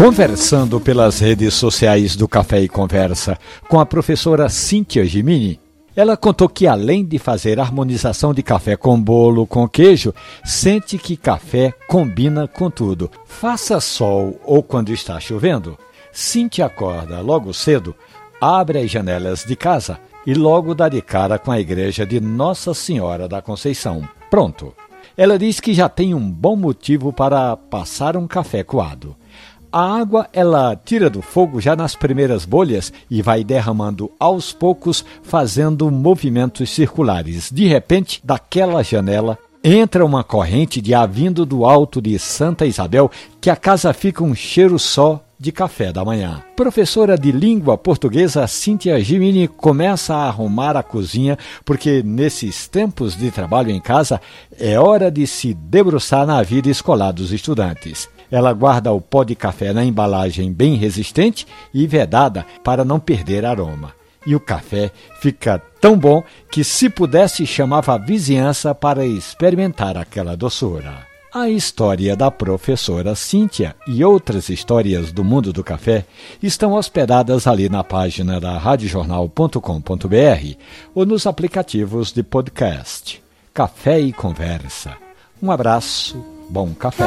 Conversando pelas redes sociais do Café e Conversa com a professora Cíntia Gimini, ela contou que além de fazer harmonização de café com bolo com queijo, sente que café combina com tudo. Faça sol ou quando está chovendo, Cíntia acorda logo cedo, abre as janelas de casa e logo dá de cara com a igreja de Nossa Senhora da Conceição. Pronto. Ela diz que já tem um bom motivo para passar um café coado. A água ela tira do fogo já nas primeiras bolhas e vai derramando aos poucos, fazendo movimentos circulares. De repente, daquela janela entra uma corrente de ar vindo do alto de Santa Isabel, que a casa fica um cheiro só de café da manhã. Professora de língua portuguesa Cíntia Gimini começa a arrumar a cozinha porque nesses tempos de trabalho em casa é hora de se debruçar na vida escolar dos estudantes. Ela guarda o pó de café na embalagem bem resistente e vedada para não perder aroma. E o café fica tão bom que, se pudesse, chamava a vizinhança para experimentar aquela doçura. A história da professora Cíntia e outras histórias do mundo do café estão hospedadas ali na página da radiojornal.com.br ou nos aplicativos de podcast. Café e Conversa. Um abraço, bom café.